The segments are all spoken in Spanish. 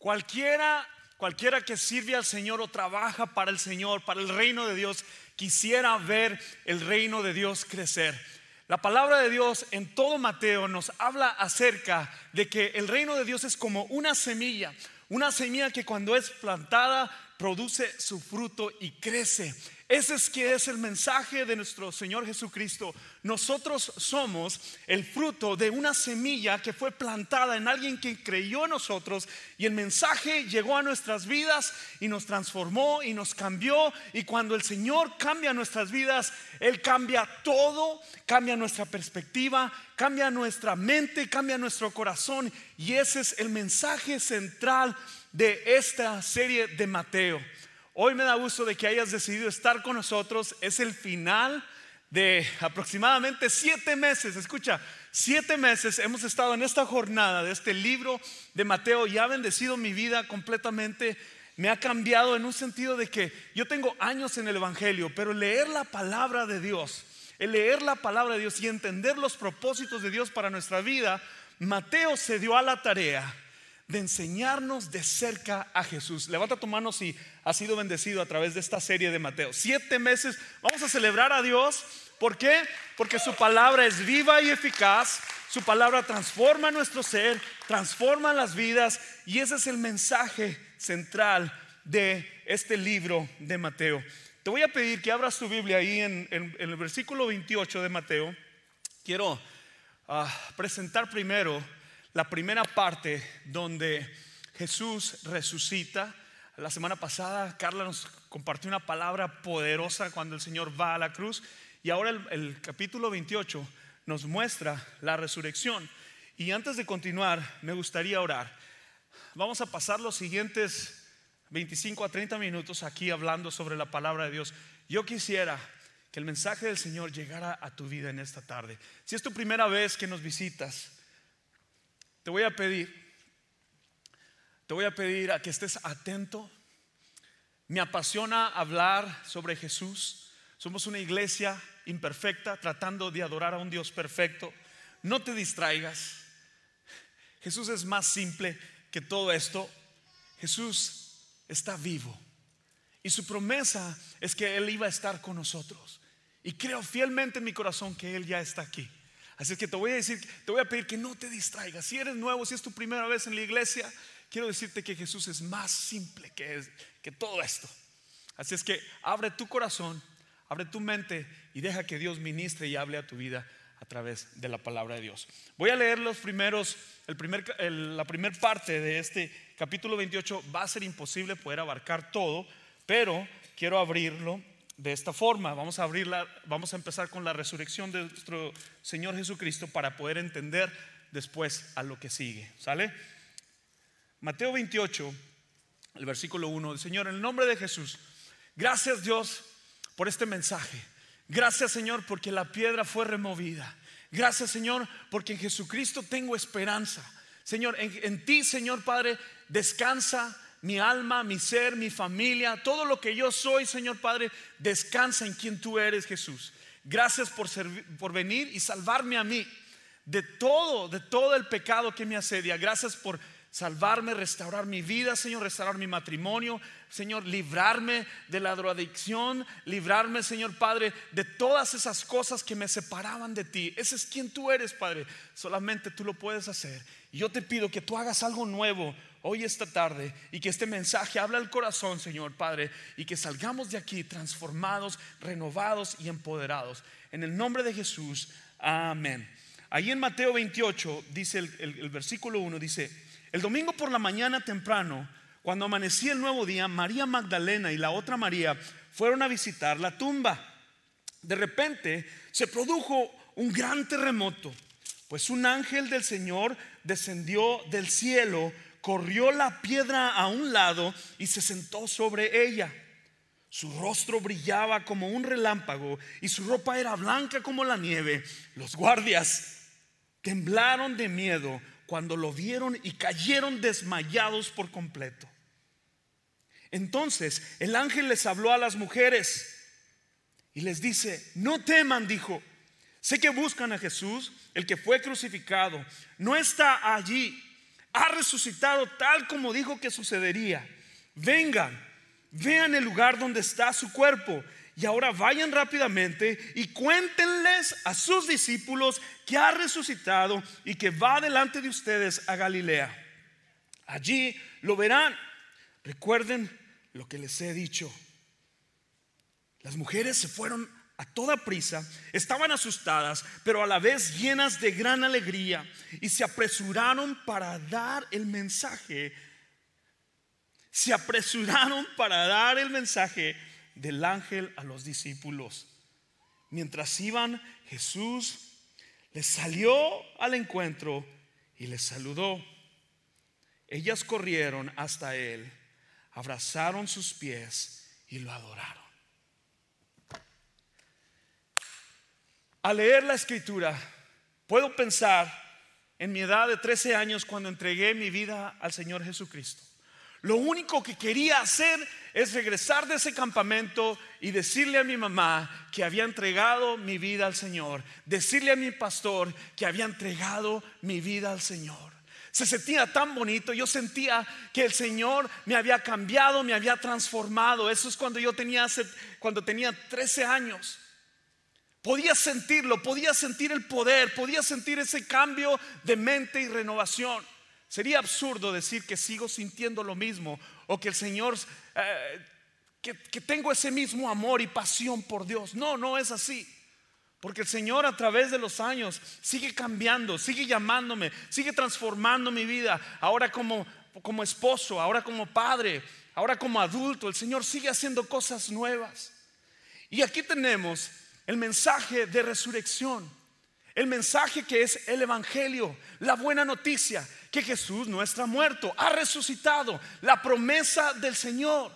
Cualquiera, cualquiera que sirve al Señor o trabaja para el Señor, para el reino de Dios, quisiera ver el reino de Dios crecer. La palabra de Dios en todo Mateo nos habla acerca de que el reino de Dios es como una semilla, una semilla que cuando es plantada produce su fruto y crece. Ese es es el mensaje de nuestro Señor Jesucristo. Nosotros somos el fruto de una semilla que fue plantada en alguien que creyó en nosotros y el mensaje llegó a nuestras vidas y nos transformó y nos cambió. Y cuando el Señor cambia nuestras vidas, Él cambia todo, cambia nuestra perspectiva, cambia nuestra mente, cambia nuestro corazón. Y ese es el mensaje central de esta serie de Mateo. Hoy me da gusto de que hayas decidido estar con nosotros. Es el final de aproximadamente siete meses. Escucha, siete meses hemos estado en esta jornada de este libro de Mateo y ha bendecido mi vida completamente. Me ha cambiado en un sentido de que yo tengo años en el Evangelio, pero leer la palabra de Dios, el leer la palabra de Dios y entender los propósitos de Dios para nuestra vida, Mateo se dio a la tarea de enseñarnos de cerca a Jesús. Levanta tu mano si has sido bendecido a través de esta serie de Mateo. Siete meses, vamos a celebrar a Dios. ¿Por qué? Porque su palabra es viva y eficaz. Su palabra transforma nuestro ser, transforma las vidas y ese es el mensaje central de este libro de Mateo. Te voy a pedir que abras tu Biblia ahí en, el versículo 28 de Mateo. Quiero ah, presentar primero la primera parte donde Jesús resucita. La semana pasada Carla nos compartió una palabra poderosa cuando el Señor va a la cruz y ahora el, capítulo 28 nos muestra la resurrección. Y antes de continuar, me gustaría orar. Vamos a pasar los siguientes 25 a 30 minutos aquí hablando sobre la palabra de Dios. Yo quisiera que el mensaje del Señor llegara a tu vida en esta tarde. Si es tu primera vez que nos visitas, te voy a pedir, te voy a pedir a que estés atento. Me apasiona hablar sobre Jesús. Somos una iglesia imperfecta tratando de adorar a un Dios perfecto. No te distraigas. Jesús es más simple que todo esto. Jesús está vivo. Y su promesa es que Él iba a estar con nosotros. Y creo fielmente en mi corazón que Él ya está aquí. Así es que te voy a decir, te voy a pedir que no te distraigas. Si eres nuevo, si es tu primera vez en la iglesia, quiero decirte que Jesús es más simple que, que todo esto. Así es que abre tu corazón, abre tu mente y deja que Dios ministre y hable a tu vida a través de la palabra de Dios. Voy a leer los primeros, el primer, la primera parte de este capítulo 28. Va a ser imposible poder abarcar todo, pero quiero abrirlo de esta forma. Vamos a abrirla, vamos a empezar con la resurrección de nuestro Señor Jesucristo para poder entender después a lo que sigue. ¿Sale? Mateo 28, el versículo 1. Señor, en el nombre de Jesús, gracias Dios por este mensaje. Gracias Señor porque la piedra fue removida. Gracias Señor porque en Jesucristo tengo esperanza. Señor, en, en ti Señor Padre, descansa mi alma, mi ser, mi familia, todo lo que yo soy, Señor Padre, descansa en quien tú eres, Jesús. Gracias por, por venir y salvarme a mí de todo, de todo el pecado que me asedia. Gracias por salvarme, restaurar mi vida, Señor, restaurar mi matrimonio, Señor, librarme de la drogadicción, librarme, Señor Padre, de todas esas cosas que me separaban de ti. Ese es quien tú eres, Padre. Solamente tú lo puedes hacer. Y yo te pido que tú hagas algo nuevo hoy esta tarde y que este mensaje habla al corazón, Señor Padre, y que salgamos de aquí transformados, renovados y empoderados. En el nombre de Jesús, amén. Ahí en Mateo 28 dice el, versículo 1, dice, el domingo por la mañana temprano, cuando amanecía el nuevo día, María Magdalena y la otra María fueron a visitar la tumba. De repente se produjo un gran terremoto, pues un ángel del Señor descendió del cielo corrió la piedra a un lado y se sentó sobre ella. Su rostro brillaba como un relámpago y su ropa era blanca como la nieve. Los guardias temblaron de miedo cuando lo vieron y cayeron desmayados por completo. Entonces el ángel les habló a las mujeres y les dice, no teman, dijo, sé que buscan a Jesús, el que fue crucificado. No está allí Ha resucitado tal como dijo que sucedería. Vengan, vean el lugar donde está su cuerpo. Y ahora vayan rápidamente y cuéntenles a sus discípulos que ha resucitado y que va delante de ustedes a Galilea. Allí lo verán. Recuerden lo que les he dicho. Las mujeres se fueron a toda prisa, estaban asustadas, pero a la vez llenas de gran alegría y se apresuraron para dar el mensaje. Se apresuraron para dar el mensaje del ángel a los discípulos. Mientras iban, Jesús les salió al encuentro y les saludó. Ellas corrieron hasta él, abrazaron sus pies y lo adoraron. Al leer la escritura, puedo pensar en mi edad de 13 años cuando entregué mi vida al Señor Jesucristo. Lo único que quería hacer es regresar de ese campamento y decirle a mi mamá que había entregado mi vida al Señor, decirle a mi pastor que había entregado mi vida al Señor. Se sentía tan bonito, yo sentía que el Señor me había cambiado, me había transformado. Eso es cuando yo tenía cuando tenía 13 años. Podía sentirlo, podía sentir el poder, podía sentir ese cambio de mente y renovación. Sería absurdo decir que sigo sintiendo lo mismo o que el Señor, eh, que, que tengo ese mismo amor y pasión por Dios. No, no es así. Porque el Señor a través de los años sigue cambiando, sigue llamándome, sigue transformando mi vida. Ahora como, como esposo, ahora como padre, ahora como adulto, el Señor sigue haciendo cosas nuevas. Y aquí tenemos el mensaje de resurrección, el mensaje que es el Evangelio, la buena noticia, que Jesús no está muerto, ha resucitado, la promesa del Señor,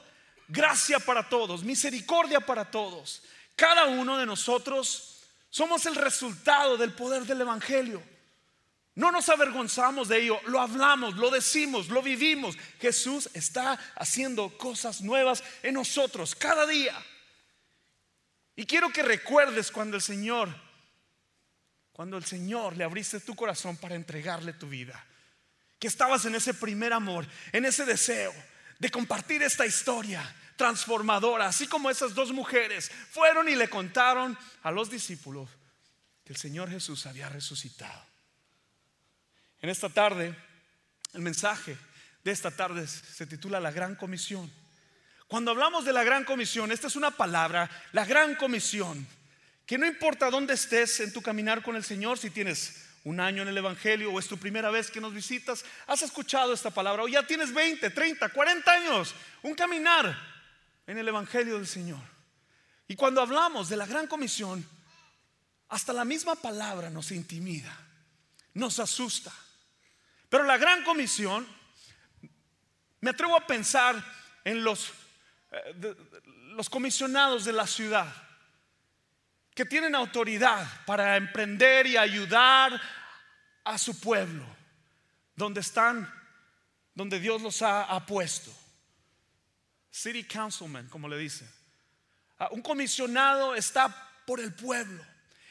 gracia para todos, misericordia para todos. Cada uno de nosotros somos el resultado del poder del Evangelio. No nos avergonzamos de ello, lo hablamos, lo decimos, lo vivimos. Jesús está haciendo cosas nuevas en nosotros cada día. Y quiero que recuerdes cuando el Señor, cuando el Señor le abriste tu corazón para entregarle tu vida, que estabas en ese primer amor, en ese deseo de compartir esta historia transformadora, así como esas dos mujeres fueron y le contaron a los discípulos que el Señor Jesús había resucitado. En esta tarde, el mensaje de esta tarde se titula La Gran Comisión. Cuando hablamos de la gran comisión, esta es una palabra, la gran comisión, que no importa dónde estés en tu caminar con el Señor, si tienes un año en el Evangelio o es tu primera vez que nos visitas, has escuchado esta palabra o ya tienes 20, 30, 40 años, un caminar en el Evangelio del Señor. Y cuando hablamos de la gran comisión, hasta la misma palabra nos intimida, nos asusta. Pero la gran comisión, me atrevo a pensar en los los comisionados de la ciudad que tienen autoridad para emprender y ayudar a su pueblo, donde están, donde Dios los ha, puesto. City Councilman, como le dice. Ah, un comisionado está por el pueblo.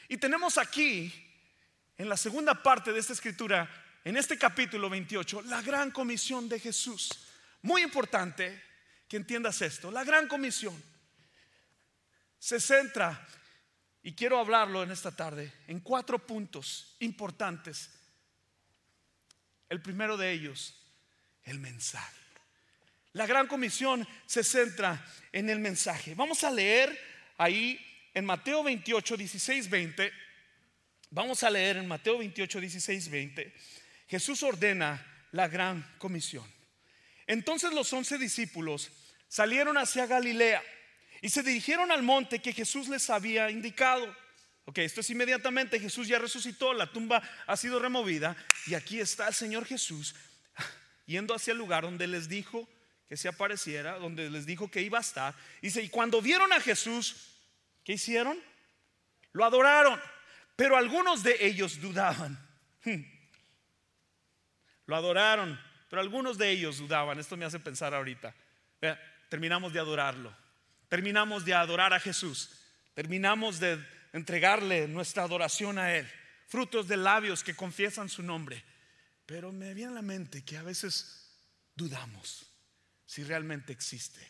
Y tenemos aquí, en la segunda parte de esta escritura, en este capítulo 28, la gran comisión de Jesús. Muy importante, entiendas esto. La gran comisión se centra, y quiero hablarlo en esta tarde, en cuatro puntos importantes. El primero de ellos, el mensaje. La gran comisión se centra en el mensaje. Vamos a leer ahí en Mateo 28, 16, 20. Vamos a leer en Mateo 28, 16, 20. Jesús ordena la gran comisión. Entonces los once discípulos salieron hacia Galilea y se dirigieron al monte que Jesús les había indicado. Ok, esto es inmediatamente, Jesús ya resucitó, la tumba ha sido removida y aquí está el Señor Jesús yendo hacia el lugar donde les dijo que se apareciera, donde les dijo que iba a estar. Dice, y cuando vieron a Jesús, ¿qué hicieron? Lo adoraron, pero algunos de ellos dudaban. Lo adoraron, pero algunos de ellos dudaban. Esto me hace pensar ahorita. Terminamos de adorarlo. Terminamos de adorar a Jesús. Terminamos de entregarle nuestra adoración a Él. Frutos de labios que confiesan su nombre. Pero me viene a la mente que a veces dudamos si realmente existe.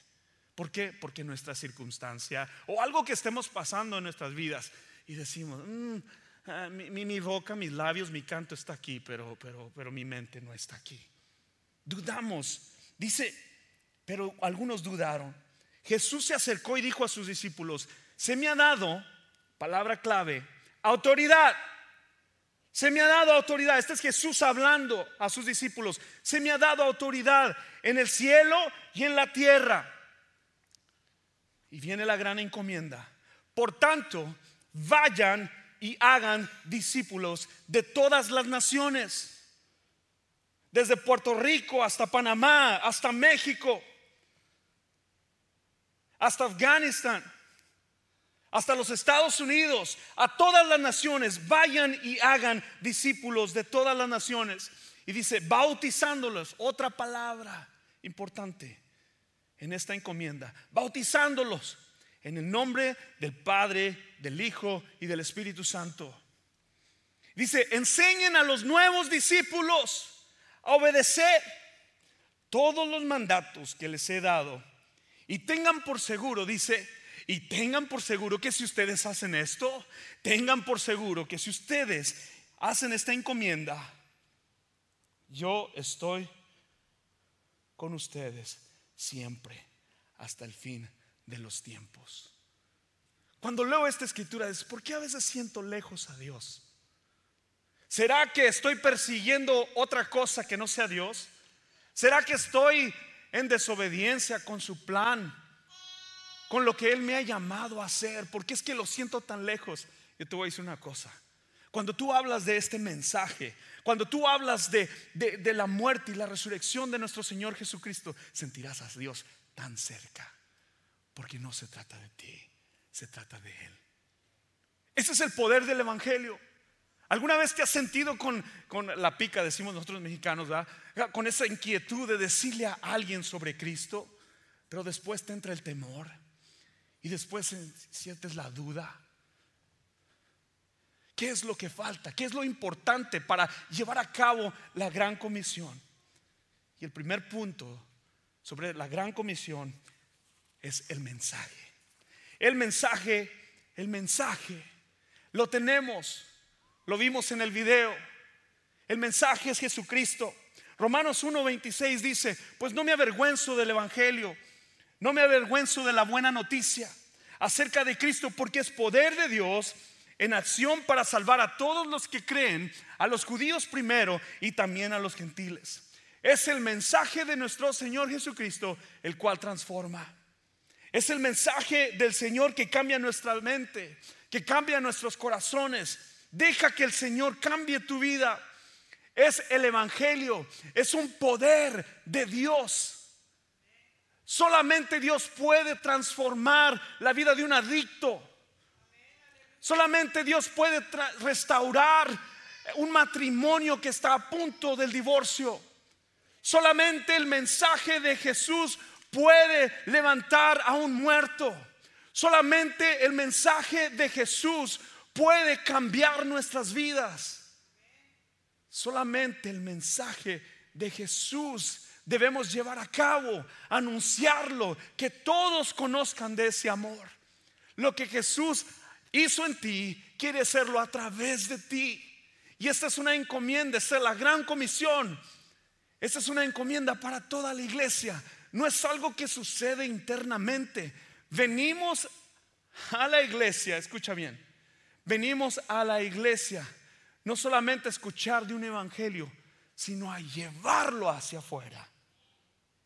¿Por qué? Porque nuestra circunstancia o algo que estemos pasando en nuestras vidas y decimos, mm, ah, mi, boca, mis labios, mi canto está aquí, pero, pero, pero mi mente no está aquí. Dudamos. Dice, pero algunos dudaron. Jesús se acercó y dijo a sus discípulos, se me ha dado, palabra clave, autoridad. Se me ha dado autoridad. Este es Jesús hablando a sus discípulos. Se me ha dado autoridad en el cielo y en la tierra. Y viene la gran encomienda. Por tanto, vayan y hagan discípulos de todas las naciones. Desde Puerto Rico hasta Panamá, hasta México, hasta Afganistán, hasta los Estados Unidos, a todas las naciones, vayan y hagan discípulos de todas las naciones. Y dice, bautizándolos, otra palabra importante en esta encomienda, bautizándolos en el nombre del Padre, del Hijo y del Espíritu Santo. Dice, enseñen a los nuevos discípulos a obedecer todos los mandatos que les he dado y tengan por seguro, dice, y tengan por seguro que si ustedes hacen esto, tengan por seguro que si ustedes hacen esta encomienda, yo estoy con ustedes siempre hasta el fin de los tiempos. Cuando leo esta escritura es, ¿por qué a veces siento lejos a Dios? ¿Será que estoy persiguiendo otra cosa que no sea Dios? ¿Será que estoy en desobediencia con su plan? con lo que Él me ha llamado a hacer, porque es que lo siento tan lejos. Yo te voy a decir una cosa. Cuando tú hablas de este mensaje, cuando tú hablas de, de, la muerte y la resurrección de nuestro Señor Jesucristo, sentirás a Dios tan cerca, porque no se trata de ti, se trata de Él. Ese es el poder del Evangelio. ¿Alguna vez te has sentido con, con la pica, decimos nosotros mexicanos, con esa inquietud de decirle a alguien sobre Cristo, pero después te entra el temor? y después sientes la duda. ¿Qué es lo que falta? ¿Qué es lo importante para llevar a cabo la gran comisión? Y el primer punto sobre la gran comisión es el mensaje. El mensaje, el mensaje, lo tenemos, lo vimos en el video. El mensaje es Jesucristo. Romanos 1:26 dice, pues no me avergüenzo del Evangelio no me avergüenzo de la buena noticia acerca de Cristo porque es poder de Dios en acción para salvar a todos los que creen, a los judíos primero y también a los gentiles. Es el mensaje de nuestro Señor Jesucristo el cual transforma. Es el mensaje del Señor que cambia nuestra mente, que cambia nuestros corazones. Deja que el Señor cambie tu vida. Es el Evangelio, es un poder de Dios Solamente Dios puede transformar la vida de un adicto. Solamente Dios puede restaurar un matrimonio que está a punto del divorcio. Solamente el mensaje de Jesús puede levantar a un muerto. Solamente el mensaje de Jesús puede cambiar nuestras vidas. Solamente el mensaje de Jesús debemos llevar a cabo, anunciarlo, que todos conozcan de ese amor. Lo que Jesús hizo en ti, quiere hacerlo a través de ti. Y esta es una encomienda, esta es la gran comisión. Esta es una encomienda para toda la iglesia. No es algo que sucede internamente. Venimos a la iglesia, escucha bien, venimos a la iglesia no solamente a escuchar de un evangelio, sino a llevarlo hacia afuera.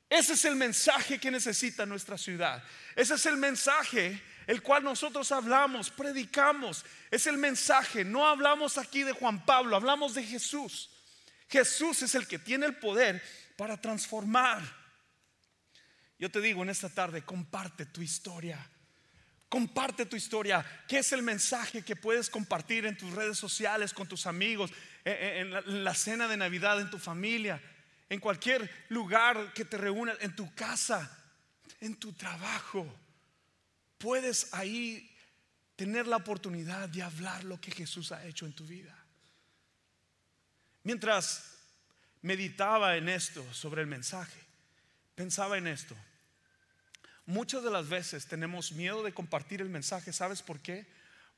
Ese es el mensaje que necesita nuestra ciudad. Ese es el mensaje el cual nosotros hablamos, predicamos. Es el mensaje. No hablamos aquí de Juan Pablo, hablamos de Jesús. Jesús es el que tiene el poder para transformar. Yo te digo en esta tarde, comparte tu historia. Comparte tu historia. ¿Qué es el mensaje que puedes compartir en tus redes sociales, con tus amigos, en la cena de Navidad, en tu familia? en cualquier lugar que te reúna, en tu casa, en tu trabajo. Puedes ahí tener la oportunidad de hablar lo que Jesús ha hecho en tu vida. Mientras meditaba en esto sobre el mensaje, pensaba en esto. Muchas de las veces tenemos miedo de compartir el mensaje, ¿sabes por qué?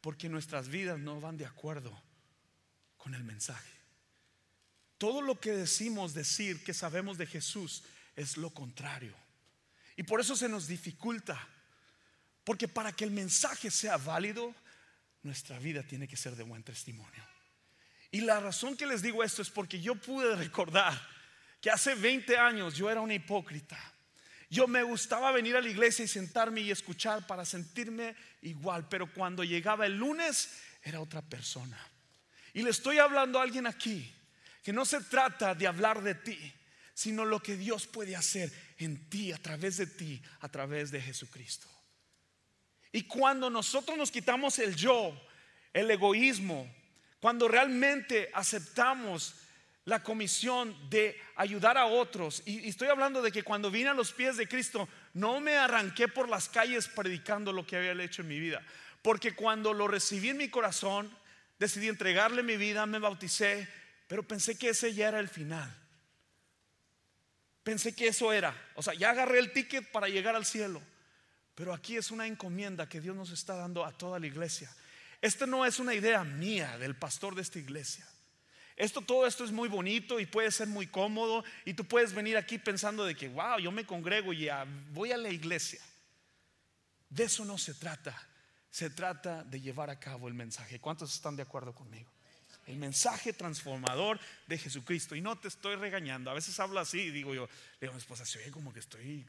Porque nuestras vidas no van de acuerdo con el mensaje. Todo lo que decimos decir que sabemos de Jesús es lo contrario. Y por eso se nos dificulta. Porque para que el mensaje sea válido, nuestra vida tiene que ser de buen testimonio. Y la razón que les digo esto es porque yo pude recordar que hace 20 años yo era una hipócrita. Yo me gustaba venir a la iglesia y sentarme y escuchar para sentirme igual, pero cuando llegaba el lunes era otra persona. Y le estoy hablando a alguien aquí que no se trata de hablar de ti, sino lo que Dios puede hacer en ti, a través de ti, a través de Jesucristo. Y cuando nosotros nos quitamos el yo, el egoísmo, cuando realmente aceptamos la comisión de ayudar a otros, y, estoy hablando de que cuando vine a los pies de Cristo, no me arranqué por las calles predicando lo que había hecho en mi vida, porque cuando lo recibí en mi corazón, decidí entregarle mi vida, me bauticé, pero pensé que ese ya era el final. Pensé que eso era, o sea, ya agarré el ticket para llegar al cielo. Pero aquí es una encomienda que Dios nos está dando a toda la iglesia. Esta no es una idea mía del pastor de esta iglesia. Esto, todo esto es muy bonito y puede ser muy cómodo y tú puedes venir aquí pensando de que, wow, yo me congrego y voy a la iglesia. De eso no se trata. Se trata de llevar a cabo el mensaje. ¿Cuántos están de acuerdo conmigo? El mensaje transformador de Jesucristo. Y no te estoy regañando. A veces hablo así y digo yo, le digo a mi esposa, se oye como que estoy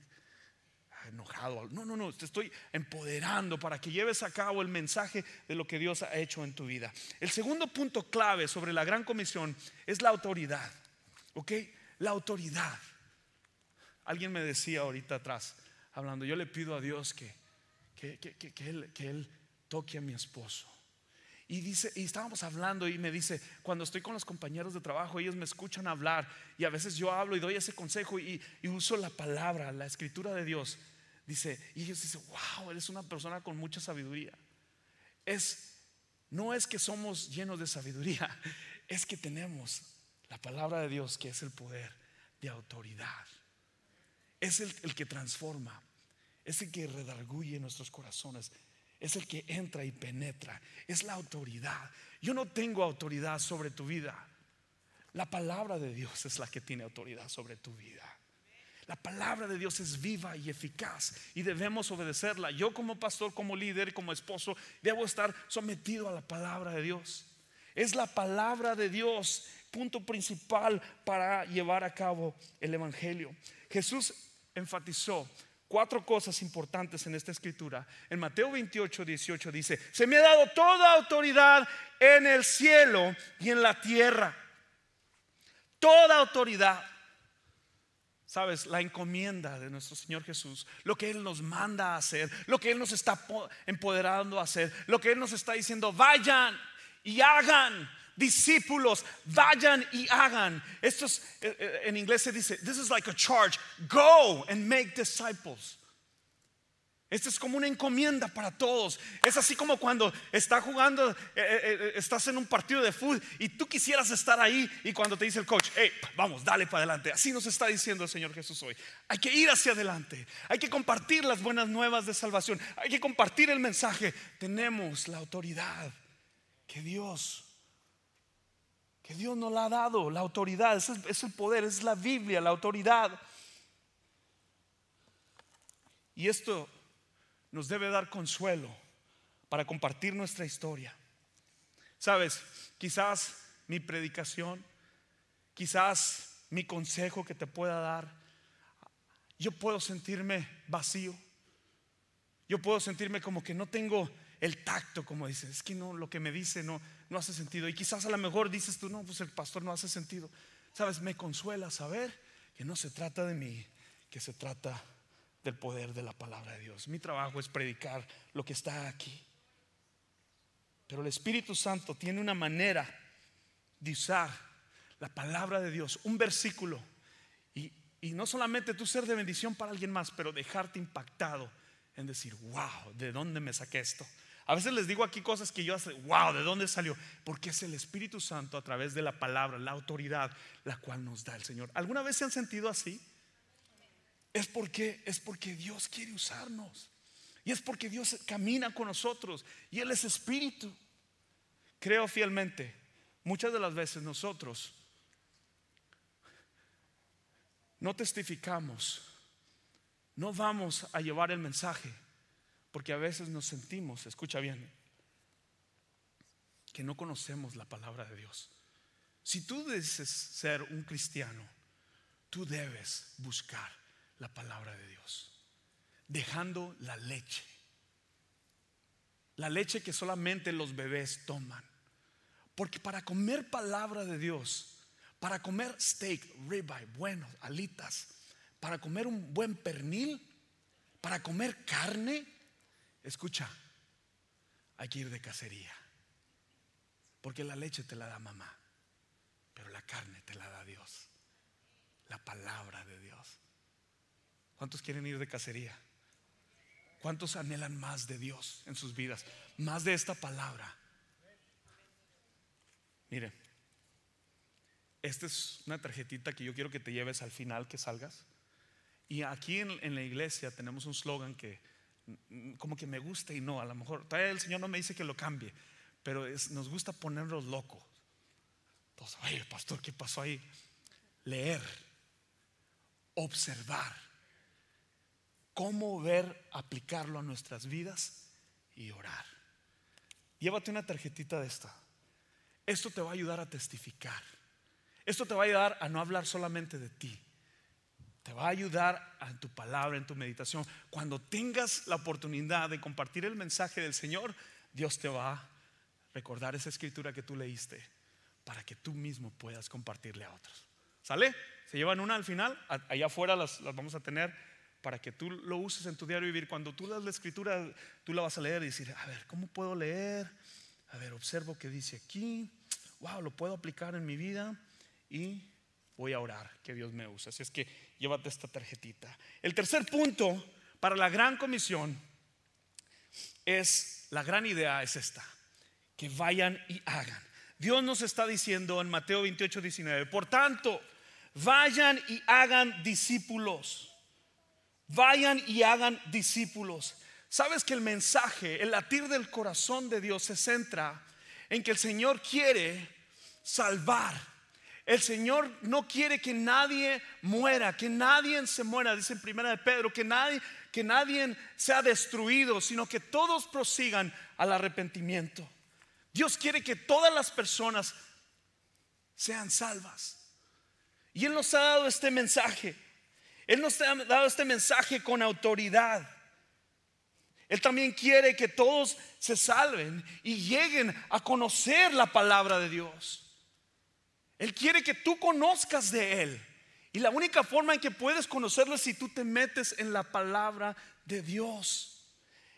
enojado. No, no, no, te estoy empoderando para que lleves a cabo el mensaje de lo que Dios ha hecho en tu vida. El segundo punto clave sobre la gran comisión es la autoridad. ¿Ok? La autoridad. Alguien me decía ahorita atrás, hablando, yo le pido a Dios que, que, que, que él toque a mi esposo. Y dice, y estábamos hablando y me dice, cuando estoy con los compañeros de trabajo, ellos me escuchan hablar y a veces yo hablo y doy ese consejo y, uso la palabra, la escritura de Dios. Dice, y ellos dicen, wow, eres una persona con mucha sabiduría. Es, no es que somos llenos de sabiduría, es que tenemos la palabra de Dios que es el poder de autoridad. Es el, el que transforma, es el que redarguye nuestros corazones, es el que entra y penetra, es la autoridad. Yo no tengo autoridad sobre tu vida. La palabra de Dios es la que tiene autoridad sobre tu vida. La palabra de Dios es viva y eficaz y debemos obedecerla. Yo como pastor, como líder, como esposo, debo estar sometido a la palabra de Dios. Es la palabra de Dios punto principal para llevar a cabo el Evangelio. Jesús enfatizó cuatro cosas importantes en esta escritura. En Mateo 28, 18 dice, se me ha dado toda autoridad en el cielo y en la tierra. Toda autoridad. Sabes, la encomienda de nuestro Señor Jesús, lo que Él nos manda a hacer, lo que Él nos está empoderando a hacer, lo que Él nos está diciendo, vayan y hagan, discípulos, vayan y hagan. Esto es, eh, eh, en inglés se dice, this is like a charge, go and make disciples. Esta es como una encomienda para todos. Es así como cuando está jugando, eh, estás en un partido de fútbol y tú quisieras estar ahí y cuando te dice el coach, hey, vamos, dale para adelante. Así nos está diciendo el Señor Jesús hoy. Hay que ir hacia adelante. Hay que compartir las buenas nuevas de salvación. Hay que compartir el mensaje. Tenemos la autoridad que Dios, que Dios nos la ha dado. La autoridad, es el, es el poder, es la Biblia, la autoridad. Y esto nos debe dar consuelo para compartir nuestra historia. Sabes, quizás mi predicación, quizás mi consejo que te pueda dar, yo puedo sentirme vacío. Yo puedo sentirme como que no tengo el tacto, como dices, es que no, lo que me dice no, no hace sentido. Y quizás a lo mejor dices tú, no, pues el pastor no hace sentido. Sabes, me consuela saber que no se trata de mí, que se trata del poder de la palabra de Dios. Mi trabajo es predicar lo que está aquí. Pero el Espíritu Santo tiene una manera de usar la palabra de Dios, un versículo, y, y no solamente tú ser de bendición para alguien más, pero dejarte impactado en decir, wow, ¿de dónde me saqué esto? A veces les digo aquí cosas que yo hace, wow, ¿de dónde salió? Porque es el Espíritu Santo a través de la palabra, la autoridad, la cual nos da el Señor. ¿Alguna vez se han sentido así? Es porque es porque Dios quiere usarnos. Y es porque Dios camina con nosotros y él es espíritu. Creo fielmente, muchas de las veces nosotros no testificamos, no vamos a llevar el mensaje, porque a veces nos sentimos, escucha bien, que no conocemos la palabra de Dios. Si tú dices ser un cristiano, tú debes buscar la palabra de Dios, dejando la leche, la leche que solamente los bebés toman. Porque para comer palabra de Dios, para comer steak, ribeye, bueno, alitas, para comer un buen pernil, para comer carne, escucha, hay que ir de cacería. Porque la leche te la da mamá, pero la carne te la da Dios. La palabra de Dios. ¿Cuántos quieren ir de cacería? ¿Cuántos anhelan más de Dios en sus vidas? Más de esta palabra. Mire, esta es una tarjetita que yo quiero que te lleves al final que salgas. Y aquí en, la iglesia tenemos un slogan que como que me gusta y no, a lo mejor todavía el Señor no me dice que lo cambie, pero nos gusta ponernos locos. Entonces, oye, pastor, ¿qué pasó ahí? Leer, observar cómo ver, aplicarlo a nuestras vidas y orar. Llévate una tarjetita de esta. Esto te va a ayudar a testificar. Esto te va a ayudar a no hablar solamente de ti. Te va a ayudar en tu palabra, en tu meditación. Cuando tengas la oportunidad de compartir el mensaje del Señor, Dios te va a recordar esa escritura que tú leíste para que tú mismo puedas compartirle a otros. ¿Sale? Se llevan una al final, allá afuera las, las vamos a tener para que tú lo uses en tu diario vivir. Cuando tú lees la escritura, tú la vas a leer y decir, a ver, ¿cómo puedo leer? A ver, observo qué dice aquí. Wow, lo puedo aplicar en mi vida y voy a orar que Dios me use. Así es que llévate esta tarjetita. El tercer punto para la gran comisión es, la gran idea es esta, que vayan y hagan. Dios nos está diciendo en Mateo 28, 19, por tanto, vayan y hagan discípulos vayan y hagan discípulos. Sabes que el mensaje, el latir del corazón de Dios se centra en que el Señor quiere salvar. El Señor no quiere que nadie muera, que nadie se muera, dice en primera de Pedro, que nadie, que nadie sea destruido, sino que todos prosigan al arrepentimiento. Dios quiere que todas las personas sean salvas. Y Él nos ha dado este mensaje. Él nos ha dado este mensaje con autoridad. Él también quiere que todos se salven y lleguen a conocer la palabra de Dios. Él quiere que tú conozcas de Él. Y la única forma en que puedes conocerlo es si tú te metes en la palabra de Dios.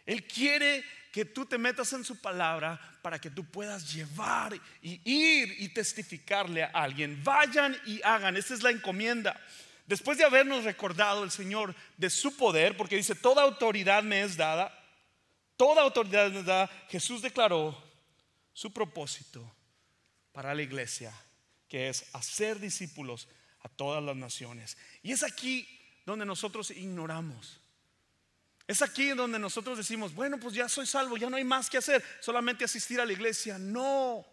Él quiere que tú te metas en su palabra para que tú puedas llevar y ir y testificarle a alguien. Vayan y hagan. Esta es la encomienda. Después de habernos recordado el Señor de su poder, porque dice, toda autoridad me es dada, toda autoridad me es dada, Jesús declaró su propósito para la iglesia, que es hacer discípulos a todas las naciones. Y es aquí donde nosotros ignoramos. Es aquí donde nosotros decimos, bueno, pues ya soy salvo, ya no hay más que hacer, solamente asistir a la iglesia. No,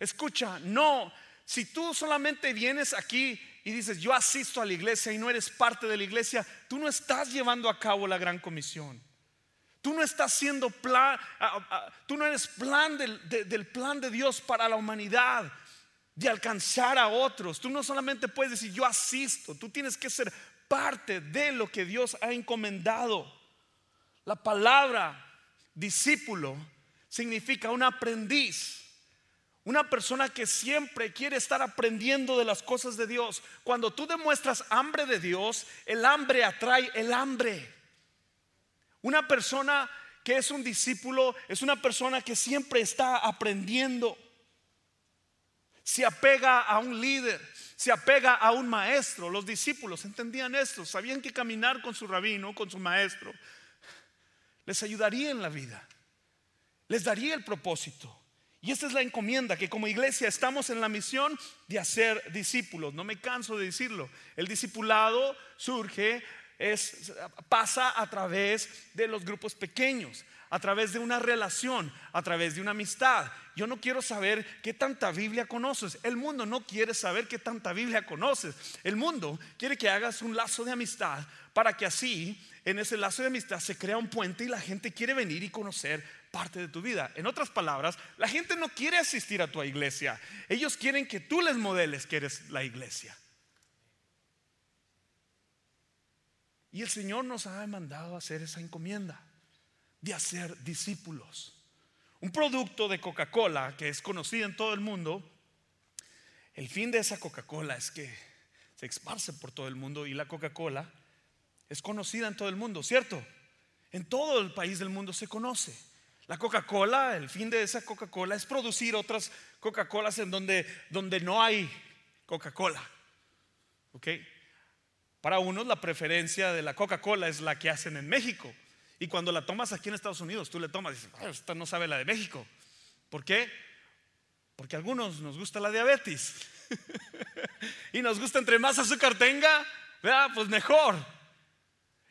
escucha, no. Si tú solamente vienes aquí y dices, yo asisto a la iglesia y no eres parte de la iglesia, tú no estás llevando a cabo la gran comisión. Tú no estás siendo plan, tú no eres plan del, del plan de Dios para la humanidad, de alcanzar a otros. Tú no solamente puedes decir, yo asisto, tú tienes que ser parte de lo que Dios ha encomendado. La palabra discípulo significa un aprendiz. Una persona que siempre quiere estar aprendiendo de las cosas de Dios. Cuando tú demuestras hambre de Dios, el hambre atrae el hambre. Una persona que es un discípulo es una persona que siempre está aprendiendo. Se apega a un líder, se apega a un maestro. Los discípulos entendían esto, sabían que caminar con su rabino, con su maestro, les ayudaría en la vida. les daría el propósito. Y esta es la encomienda, que como iglesia estamos en la misión de hacer discípulos. No me canso de decirlo. El discipulado surge, es, pasa a través de los grupos pequeños, a través de una relación, a través de una amistad. Yo no quiero saber qué tanta Biblia conoces. El mundo no quiere saber qué tanta Biblia conoces. El mundo quiere que hagas un lazo de amistad para que así en ese lazo de amistad se crea un puente y la gente quiere venir y conocer parte de tu vida. En otras palabras, la gente no quiere asistir a tu iglesia. Ellos quieren que tú les modeles que eres la iglesia. Y el Señor nos ha mandado a hacer esa encomienda de hacer discípulos. Un producto de Coca-Cola que es conocido en todo el mundo, el fin de esa Coca-Cola es que se esparce por todo el mundo y la Coca-Cola es conocida en todo el mundo, ¿cierto? En todo el país del mundo se conoce. La Coca-Cola, el fin de esa Coca-Cola es producir otras Coca-Colas en donde, donde no hay Coca-Cola. ¿Ok? Para unos la preferencia de la Coca-Cola es la que hacen en México. Y cuando la tomas aquí en Estados Unidos, tú le tomas y dices, esta no sabe la de México. ¿Por qué? Porque a algunos nos gusta la diabetes. y nos gusta entre más azúcar tenga, pues mejor.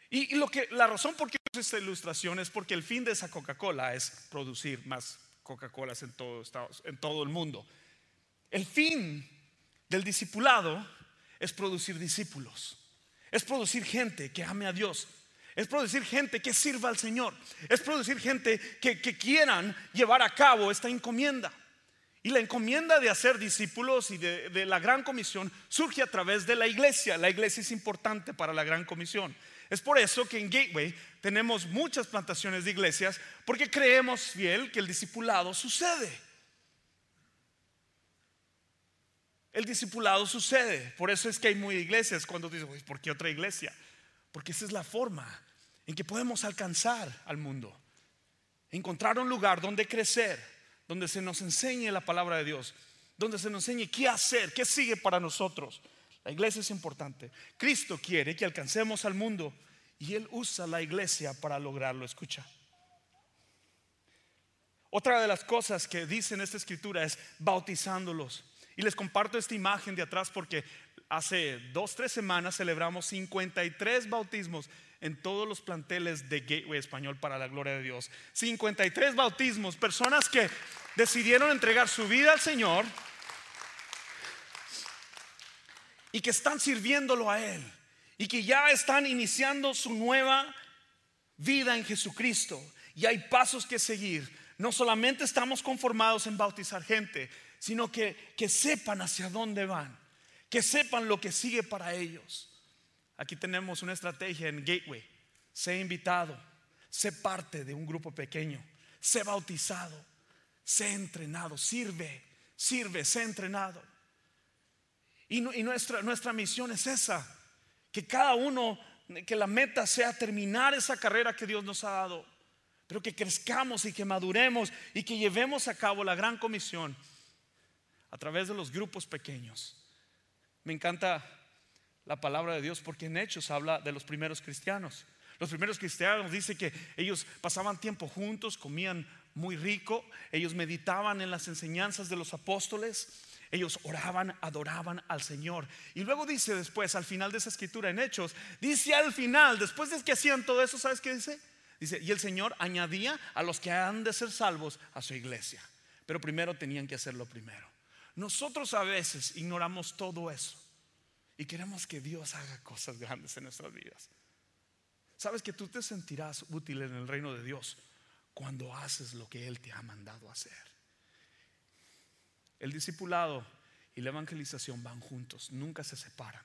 Y, lo que, la razón por qué uso esta ilustración es porque el fin de esa Coca-Cola es producir más Coca-Colas en todo, en todo el mundo. El fin del discipulado es producir discípulos, es producir gente que ame a Dios, es producir gente que sirva al Señor, es producir gente que, quieran llevar a cabo esta encomienda. Y la encomienda de hacer discípulos y de, la gran comisión surge a través de la iglesia. La iglesia es importante para la gran comisión. Es por eso que en Gateway tenemos muchas plantaciones de iglesias porque creemos fiel que el discipulado sucede. El discipulado sucede. Por eso es que hay muy iglesias cuando dices, ¿por qué otra iglesia? Porque esa es la forma en que podemos alcanzar al mundo. Encontrar un lugar donde crecer, donde se nos enseñe la palabra de Dios, donde se nos enseñe qué hacer, qué sigue para nosotros. La iglesia es importante. Cristo quiere que alcancemos al mundo y Él usa la iglesia para lograrlo. Escucha. Otra de las cosas que dice en esta escritura es bautizándolos. Y les comparto esta imagen de atrás porque hace dos, tres semanas celebramos 53 bautismos en todos los planteles de Gateway Español para la gloria de Dios. 53 bautismos, personas que decidieron entregar su vida al Señor y que están sirviéndolo a Él y que ya están iniciando su nueva vida en Jesucristo y hay pasos que seguir. No solamente estamos conformados en bautizar gente, sino que, que sepan hacia dónde van, que sepan lo que sigue para ellos. Aquí tenemos una estrategia en Gateway. Sé invitado, sé parte de un grupo pequeño, sé bautizado, sé entrenado, sirve, sirve, sé entrenado. Y, nuestra, nuestra misión es esa, que cada uno, que la meta sea terminar esa carrera que Dios nos ha dado, pero que crezcamos y que maduremos y que llevemos a cabo la gran comisión a través de los grupos pequeños. Me encanta la palabra de Dios porque en Hechos habla de los primeros cristianos. Los primeros cristianos dice que ellos pasaban tiempo juntos, comían muy rico, ellos meditaban en las enseñanzas de los apóstoles, ellos oraban, adoraban al Señor. Y luego dice después, al final de esa escritura en Hechos, dice al final, después de que hacían todo eso, ¿sabes qué dice? Dice, y el Señor añadía a los que han de ser salvos a su iglesia. Pero primero tenían que hacerlo primero. Nosotros a veces ignoramos todo eso y queremos que Dios haga cosas grandes en nuestras vidas. Sabes que tú te sentirás útil en el reino de Dios cuando haces lo que Él te ha mandado hacer. El discipulado y la evangelización van juntos, nunca se separan.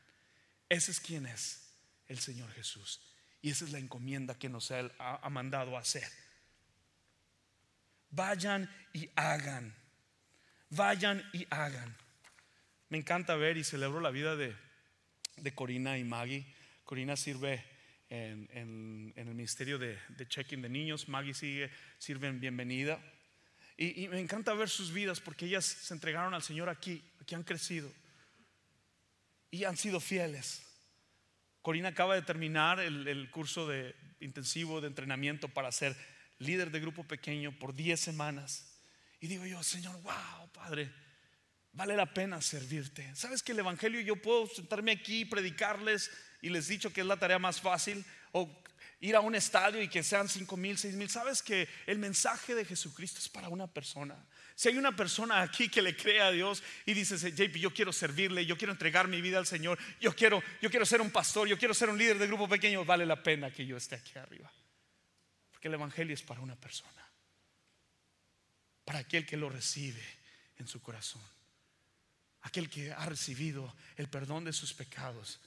Ese es quien es el Señor Jesús. Y esa es la encomienda que nos ha, ha mandado hacer. Vayan y hagan. Vayan y hagan. Me encanta ver y celebro la vida de, de Corina y Maggie. Corina sirve en, el ministerio de, de check-in de niños. Maggie sigue, sirve en bienvenida. Y, me encanta ver sus vidas porque ellas se entregaron al Señor aquí, aquí han crecido y han sido fieles. Corina acaba de terminar el, curso de intensivo de entrenamiento para ser líder de grupo pequeño por 10 semanas. Y digo yo, Señor, wow, Padre, vale la pena servirte. ¿Sabes que el Evangelio yo puedo sentarme aquí predicarles y les he dicho que es la tarea más fácil? O ir a un estadio y que sean cinco mil, seis mil. Sabes que el mensaje de Jesucristo es para una persona. Si hay una persona aquí que le cree a Dios y dice, JP, yo quiero servirle, yo quiero entregar mi vida al Señor, yo quiero, yo quiero ser un pastor, yo quiero ser un líder de grupo pequeño, vale la pena que yo esté aquí arriba. Porque el Evangelio es para una persona, para aquel que lo recibe en su corazón, aquel que ha recibido el perdón de sus pecados,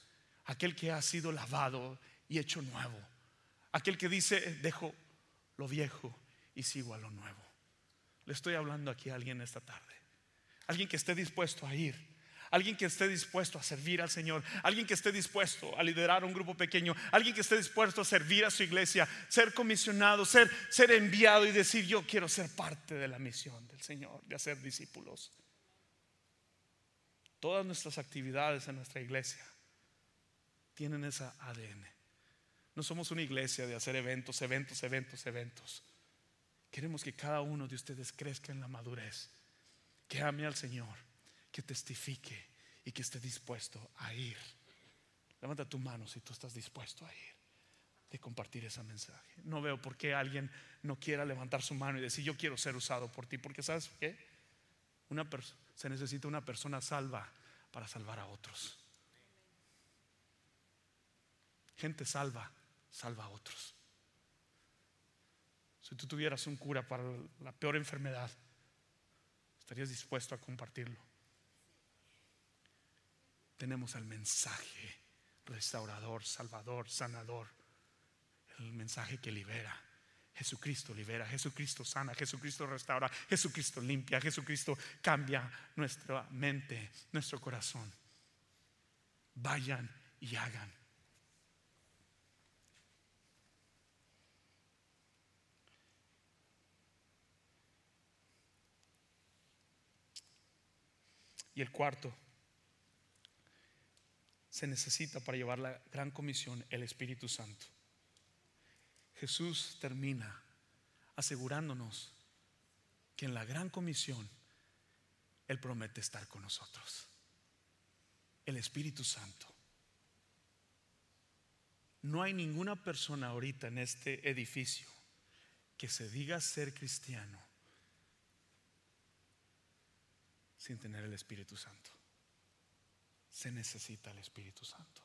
aquel que ha sido lavado y hecho nuevo, aquel que dice, dejo lo viejo y sigo a lo nuevo. Le estoy hablando aquí a alguien esta tarde. Alguien que esté dispuesto a ir. Alguien que esté dispuesto a servir al Señor. Alguien que esté dispuesto a liderar un grupo pequeño. Alguien que esté dispuesto a servir a su iglesia. Ser comisionado, ser, ser enviado y decir yo quiero ser parte de la misión del Señor, de hacer discípulos. Todas nuestras actividades en nuestra iglesia tienen esa ADN. No somos una iglesia de hacer eventos, eventos, eventos, eventos. Queremos que cada uno de ustedes crezca en la madurez, que ame al Señor, que testifique y que esté dispuesto a ir. Levanta tu mano si tú estás dispuesto a ir, de compartir ese mensaje. No veo por qué alguien no quiera levantar su mano y decir, yo quiero ser usado por ti, porque sabes qué? Una se necesita una persona salva para salvar a otros. Gente salva, salva a otros. Si tú tuvieras un cura para la peor enfermedad, ¿estarías dispuesto a compartirlo? Tenemos el mensaje restaurador, salvador, sanador, el mensaje que libera. Jesucristo libera, Jesucristo sana, Jesucristo restaura, Jesucristo limpia, Jesucristo cambia nuestra mente, nuestro corazón. Vayan y hagan Y el cuarto, se necesita para llevar la gran comisión el Espíritu Santo. Jesús termina asegurándonos que en la gran comisión Él promete estar con nosotros. El Espíritu Santo. No hay ninguna persona ahorita en este edificio que se diga ser cristiano sin tener el Espíritu Santo. Se necesita el Espíritu Santo.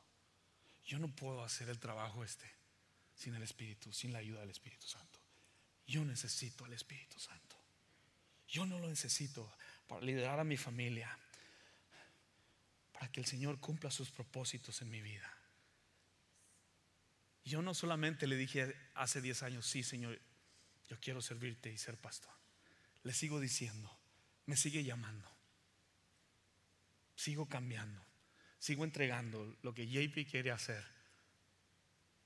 Yo no puedo hacer el trabajo este sin el Espíritu, sin la ayuda del Espíritu Santo. Yo necesito al Espíritu Santo. Yo no lo necesito para liderar a mi familia, para que el Señor cumpla sus propósitos en mi vida. Yo no solamente le dije hace 10 años, sí, Señor, yo quiero servirte y ser pastor. Le sigo diciendo, me sigue llamando sigo cambiando, sigo entregando lo que JP quiere hacer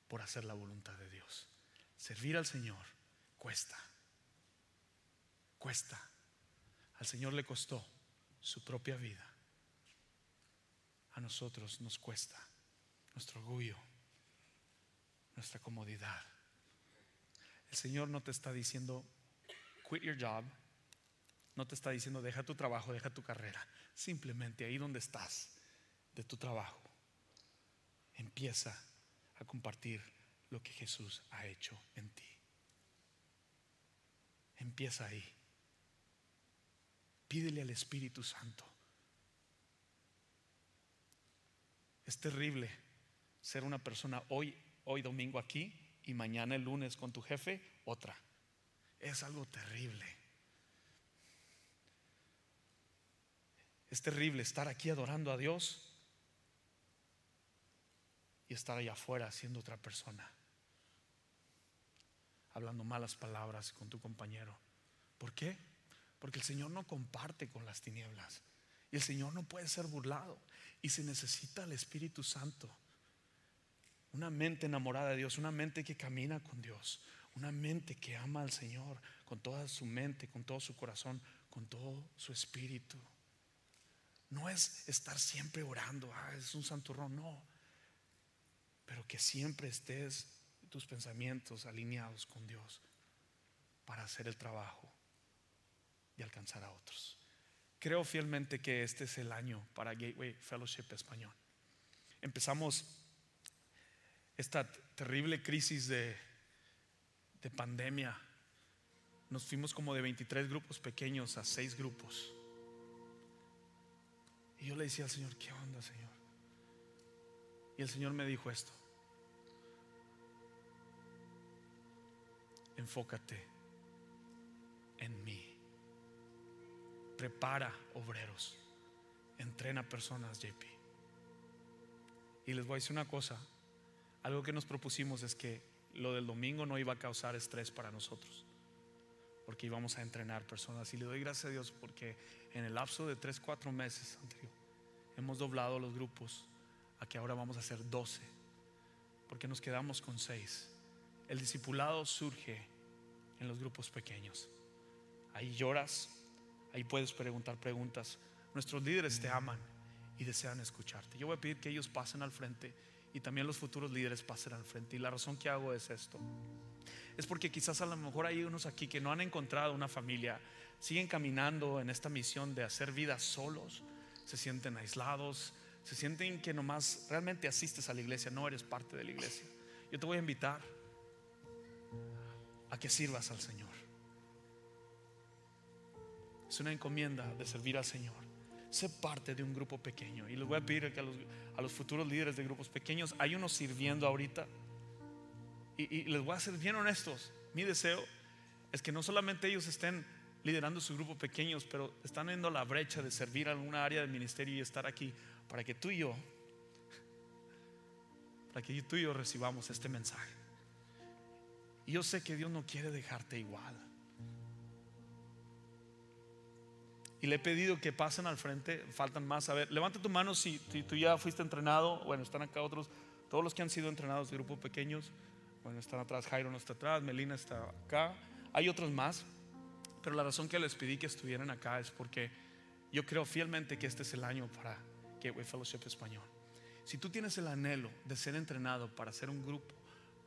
por hacer la voluntad de Dios. Servir al Señor cuesta, cuesta. Al Señor le costó su propia vida. A nosotros nos cuesta nuestro orgullo, nuestra comodidad. El Señor no te está diciendo, quit your job, no te está diciendo, deja tu trabajo, deja tu carrera. Simplemente ahí donde estás, de tu trabajo, empieza a compartir lo que Jesús ha hecho en ti. Empieza ahí. Pídele al Espíritu Santo. Es terrible ser una persona hoy, hoy domingo aquí y mañana el lunes con tu jefe otra. Es algo terrible. Es terrible estar aquí adorando a Dios y estar allá afuera siendo otra persona, hablando malas palabras con tu compañero. ¿Por qué? Porque el Señor no comparte con las tinieblas y el Señor no puede ser burlado y se necesita el Espíritu Santo. Una mente enamorada de Dios, una mente que camina con Dios, una mente que ama al Señor con toda su mente, con todo su corazón, con todo su espíritu. No es estar siempre orando, ah, es un santurrón, no. Pero que siempre estés tus pensamientos alineados con Dios. para hacer el trabajo y alcanzar a otros. Creo fielmente que este es el año para Gateway Fellowship Español. Empezamos esta terrible crisis de, de pandemia. Nos fuimos como de 23 grupos pequeños a 6 grupos. Y yo le decía al Señor, ¿qué onda, Señor? Y el Señor me dijo esto. Enfócate en mí. Prepara obreros. Entrena personas, JP. Y les voy a decir una cosa. Algo que nos propusimos es que lo del domingo no iba a causar estrés para nosotros. Porque íbamos a entrenar personas. Y le doy gracias a Dios porque en el lapso de 3, 4 meses anterior hemos doblado los grupos a que ahora vamos a hacer 12. Porque nos quedamos con 6. El discipulado surge en los grupos pequeños. Ahí lloras, ahí puedes preguntar preguntas. Nuestros líderes te aman y desean escucharte. Yo voy a pedir que ellos pasen al frente y también los futuros líderes pasen al frente. Y la razón que hago es esto. Es porque quizás a lo mejor hay unos aquí que no han encontrado una familia, siguen caminando en esta misión de hacer vida solos, se sienten aislados, se sienten que nomás realmente asistes a la iglesia, no eres parte de la iglesia. Yo te voy a invitar a que sirvas al Señor. Es una encomienda de servir al Señor. Sé parte de un grupo pequeño. Y les voy a pedir que a los, a los futuros líderes de grupos pequeños, hay unos sirviendo ahorita. Y, les voy a ser bien honestos. Mi deseo es que no solamente ellos estén liderando sus grupos pequeños, pero están yendo la brecha de servir a alguna área del ministerio y estar aquí para que tú y yo, para que tú y yo recibamos este mensaje. Y yo sé que Dios no quiere dejarte igual. Y le he pedido que pasen al frente, faltan más. A ver, levanta tu mano si, si tú ya fuiste entrenado. Bueno, están acá otros, todos los que han sido entrenados de grupos pequeños. Bueno, están atrás, Jairo no está atrás, Melina está acá. Hay otros más. Pero la razón que les pedí que estuvieran acá es porque yo creo fielmente que este es el año para Gateway Fellowship Español. Si tú tienes el anhelo de ser entrenado para hacer un grupo,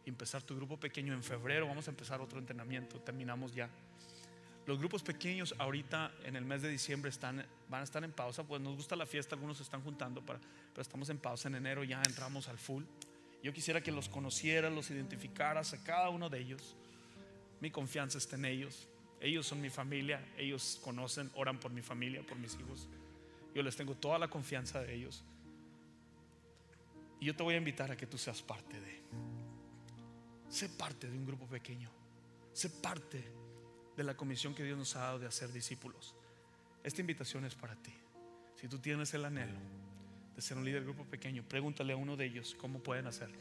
empezar tu grupo pequeño en febrero, vamos a empezar otro entrenamiento, terminamos ya. Los grupos pequeños ahorita en el mes de diciembre están, van a estar en pausa, pues nos gusta la fiesta, algunos se están juntando, para, pero estamos en pausa, en enero ya entramos al full. Yo quisiera que los conocieras, los identificaras a cada uno de ellos. Mi confianza está en ellos. Ellos son mi familia, ellos conocen, oran por mi familia, por mis hijos. Yo les tengo toda la confianza de ellos. Y yo te voy a invitar a que tú seas parte de. Sé parte de un grupo pequeño. Sé parte de la comisión que Dios nos ha dado de hacer discípulos. Esta invitación es para ti. Si tú tienes el anhelo de ser un líder de grupo pequeño, pregúntale a uno de ellos cómo pueden hacerlo.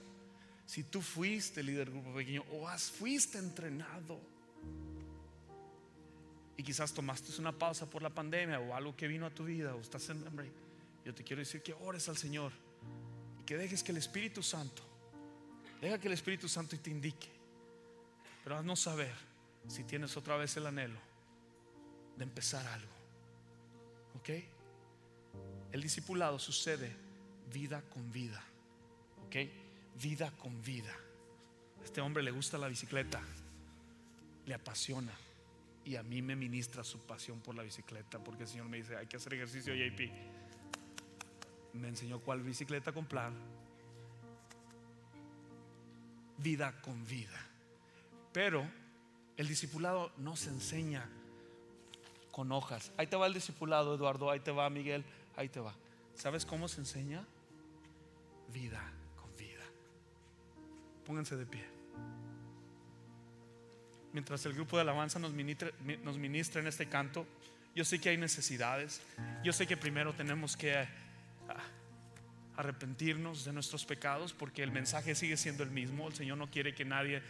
Si tú fuiste líder de grupo pequeño o has fuiste entrenado y quizás tomaste una pausa por la pandemia o algo que vino a tu vida o estás en hambre, yo te quiero decir que ores al Señor y que dejes que el Espíritu Santo, deja que el Espíritu Santo te indique, pero no saber si tienes otra vez el anhelo de empezar algo. ¿Ok? El discipulado sucede vida con vida. ¿Ok? Vida con vida. A este hombre le gusta la bicicleta, le apasiona y a mí me ministra su pasión por la bicicleta, porque el Señor me dice, hay que hacer ejercicio JP. Me enseñó cuál bicicleta comprar. Vida con vida. Pero el discipulado no se enseña con hojas. Ahí te va el discipulado, Eduardo, ahí te va Miguel, ahí te va. ¿Sabes cómo se enseña? Vida con vida. Pónganse de pie mientras el grupo de alabanza nos ministra, en este canto, yo sé que hay necesidades. Yo sé que primero tenemos que ah, arrepentirnos de nuestros pecados porque el mensaje sigue siendo el mismo. El Señor no quiere que nadie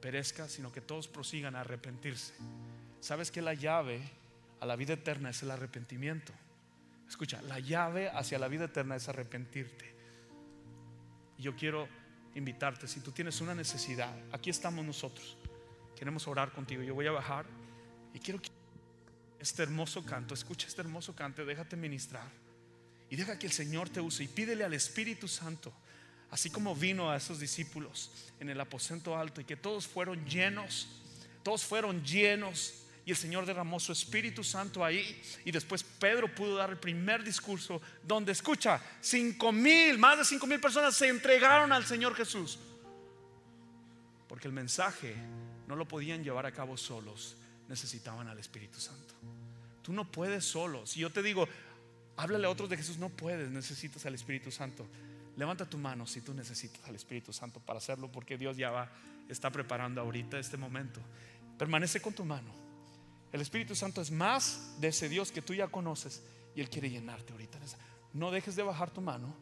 perezca, sino que todos prosigan a arrepentirse. ¿Sabes que la llave a la vida eterna es el arrepentimiento? Escucha, la llave hacia la vida eterna es arrepentirte. Yo quiero invitarte, si tú tienes una necesidad, aquí estamos nosotros. Queremos orar contigo. Yo voy a bajar y quiero que este hermoso canto, escucha este hermoso canto, déjate ministrar. Y deja que el Señor te use y pídele al Espíritu Santo, así como vino a esos discípulos en el aposento alto y que todos fueron llenos Todos fueron llenos y el Señor derramó su Espíritu Santo ahí. Y después Pedro pudo dar el primer discurso donde escucha, cinco mil, más de cinco mil personas se entregaron al Señor Jesús. Porque el mensaje no lo podían llevar a cabo solos, necesitaban al Espíritu Santo. Tú no puedes solo. Si yo te digo, háblale a otros de Jesús, no puedes, necesitas al Espíritu Santo. Levanta tu mano si tú necesitas al Espíritu Santo para hacerlo, porque Dios ya va, está preparando ahorita este momento. Permanece con tu mano. El Espíritu Santo es más de ese Dios que tú ya conoces y Él quiere llenarte ahorita. No dejes de bajar tu mano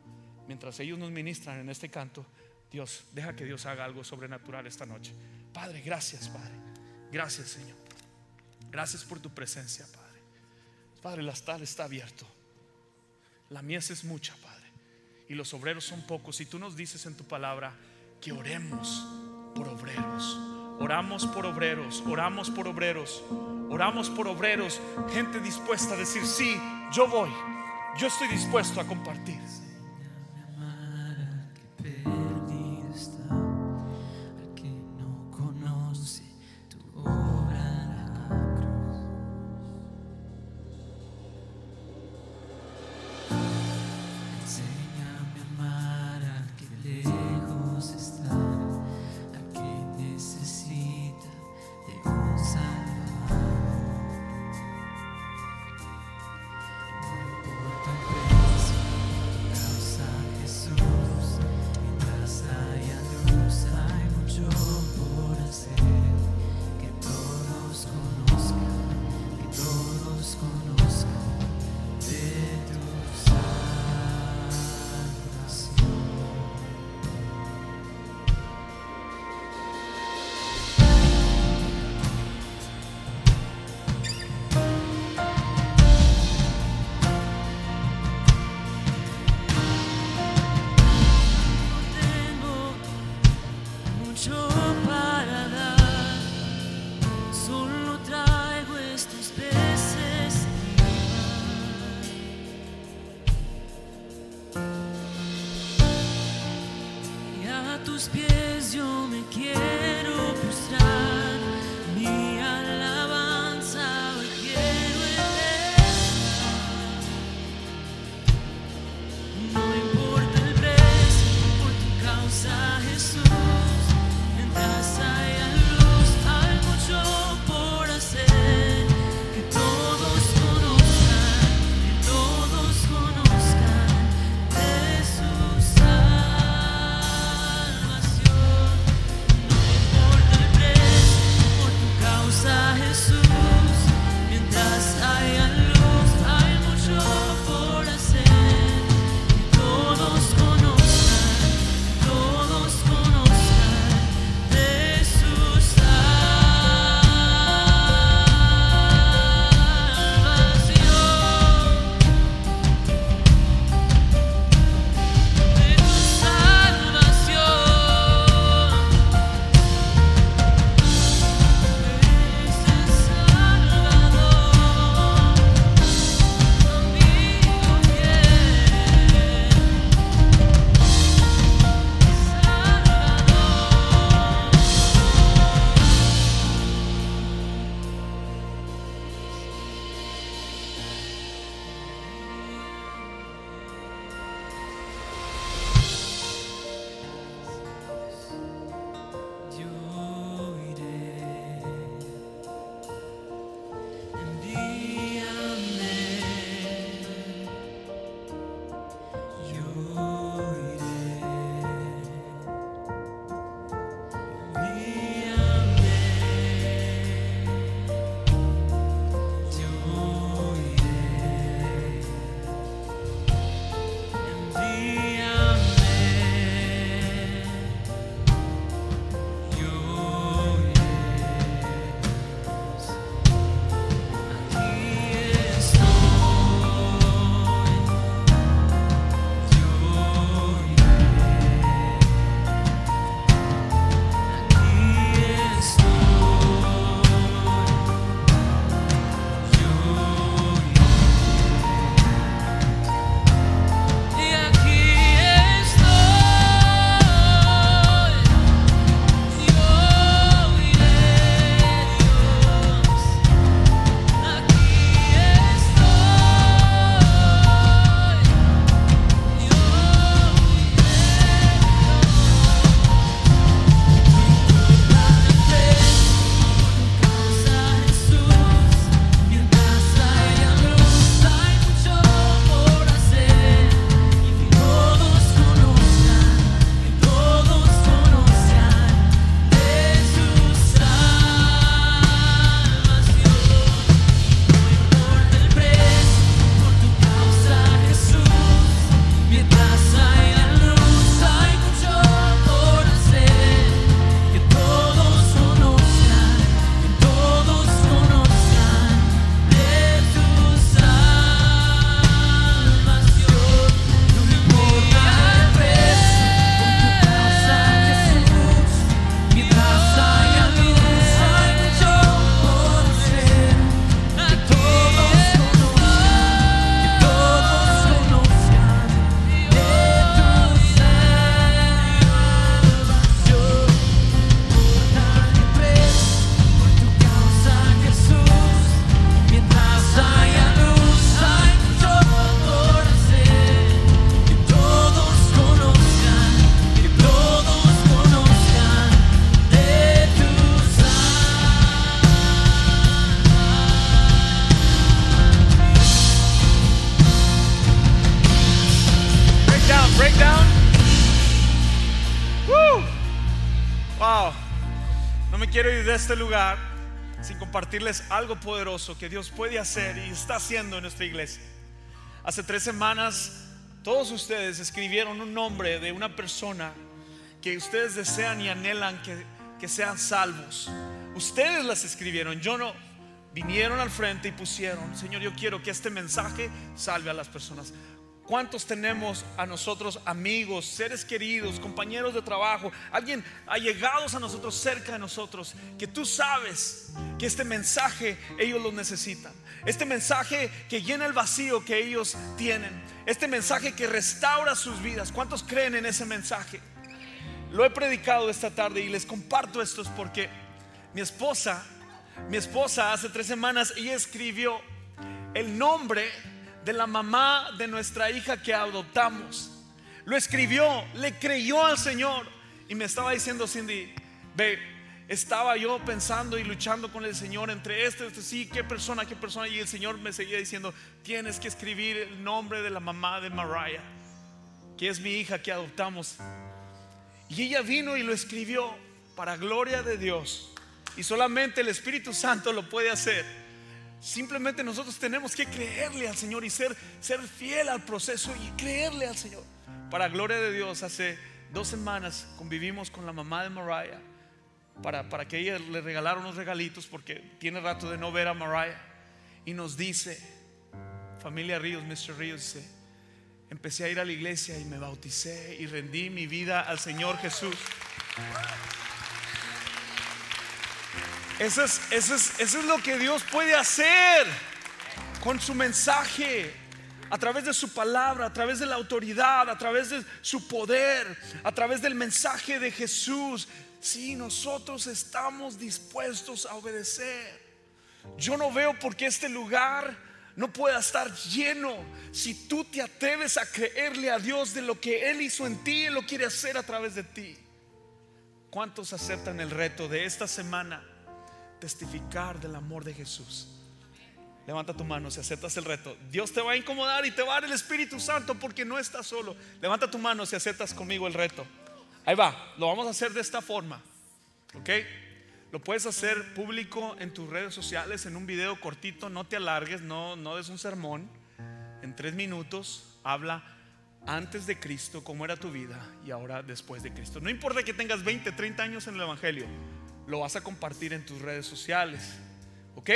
mientras ellos nos ministran en este canto. Dios, deja que Dios haga algo sobrenatural esta noche. Padre, gracias, Padre. Gracias, Señor. Gracias por tu presencia, Padre. Padre, la estal está abierto. La mies es mucha, Padre. Y los obreros son pocos. Y tú nos dices en tu palabra que oremos por obreros. Oramos por obreros, oramos por obreros, oramos por obreros, gente dispuesta a decir, sí, yo voy, yo estoy dispuesto a compartir. Este lugar sin compartirles algo poderoso que Dios puede hacer y está haciendo en nuestra iglesia. Hace tres semanas todos ustedes escribieron un nombre de una persona que ustedes desean y anhelan que, que sean salvos. Ustedes las escribieron, yo no. Vinieron al frente y pusieron, Señor, yo quiero que este mensaje salve a las personas. ¿Cuántos tenemos a nosotros amigos, seres queridos, compañeros de trabajo, alguien allegados a nosotros, cerca de nosotros, que tú sabes que este mensaje ellos lo necesitan? Este mensaje que llena el vacío que ellos tienen. Este mensaje que restaura sus vidas. ¿Cuántos creen en ese mensaje? Lo he predicado esta tarde y les comparto esto porque mi esposa, mi esposa hace tres semanas, ella escribió el nombre de la mamá de nuestra hija que adoptamos. Lo escribió, le creyó al Señor. Y me estaba diciendo Cindy, ve, estaba yo pensando y luchando con el Señor entre este, este, sí, qué persona, qué persona. Y el Señor me seguía diciendo, tienes que escribir el nombre de la mamá de Mariah, que es mi hija que adoptamos. Y ella vino y lo escribió para gloria de Dios. Y solamente el Espíritu Santo lo puede hacer. Simplemente nosotros tenemos que creerle al Señor y ser, ser fiel al proceso y creerle al Señor. Para gloria de Dios, hace dos semanas convivimos con la mamá de Mariah para, para que ella le regalara unos regalitos porque tiene rato de no ver a Mariah. Y nos dice, familia Ríos, Mr. Ríos, dice, empecé a ir a la iglesia y me bauticé y rendí mi vida al Señor Jesús. Eso es, eso, es, eso es lo que Dios puede hacer con su mensaje, a través de su palabra, a través de la autoridad, a través de su poder, a través del mensaje de Jesús. Si nosotros estamos dispuestos a obedecer, yo no veo por qué este lugar no pueda estar lleno si tú te atreves a creerle a Dios de lo que Él hizo en ti, Él lo quiere hacer a través de ti. ¿Cuántos aceptan el reto de esta semana? Testificar del amor de Jesús. Levanta tu mano si aceptas el reto. Dios te va a incomodar y te va a dar el Espíritu Santo porque no estás solo. Levanta tu mano si aceptas conmigo el reto. Ahí va, lo vamos a hacer de esta forma. ¿Ok? Lo puedes hacer público en tus redes sociales, en un video cortito, no te alargues, no, no des un sermón. En tres minutos habla antes de Cristo, cómo era tu vida y ahora después de Cristo. No importa que tengas 20, 30 años en el Evangelio, lo vas a compartir en tus redes sociales. ¿Ok?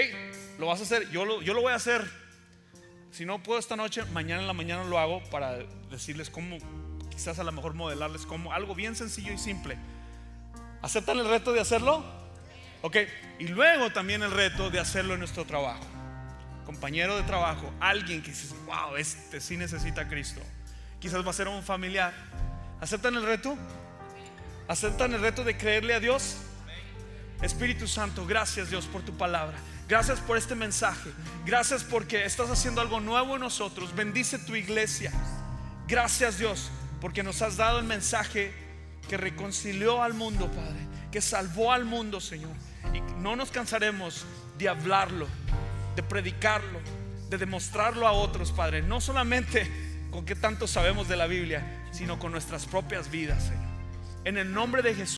Lo vas a hacer. Yo lo, yo lo voy a hacer. Si no puedo esta noche, mañana en la mañana lo hago para decirles cómo, quizás a lo mejor modelarles cómo. Algo bien sencillo y simple. ¿Aceptan el reto de hacerlo? Ok. Y luego también el reto de hacerlo en nuestro trabajo. Compañero de trabajo, alguien que dice, wow, este sí necesita a Cristo. Quizás va a ser un familiar. ¿Aceptan el reto? ¿Aceptan el reto de creerle a Dios? Espíritu Santo, gracias Dios por tu palabra. Gracias por este mensaje. Gracias porque estás haciendo algo nuevo en nosotros. Bendice tu iglesia. Gracias Dios porque nos has dado el mensaje que reconcilió al mundo, Padre. Que salvó al mundo, Señor. Y no nos cansaremos de hablarlo, de predicarlo, de demostrarlo a otros, Padre. No solamente con qué tanto sabemos de la Biblia, sino con nuestras propias vidas, Señor. En el nombre de Jesús.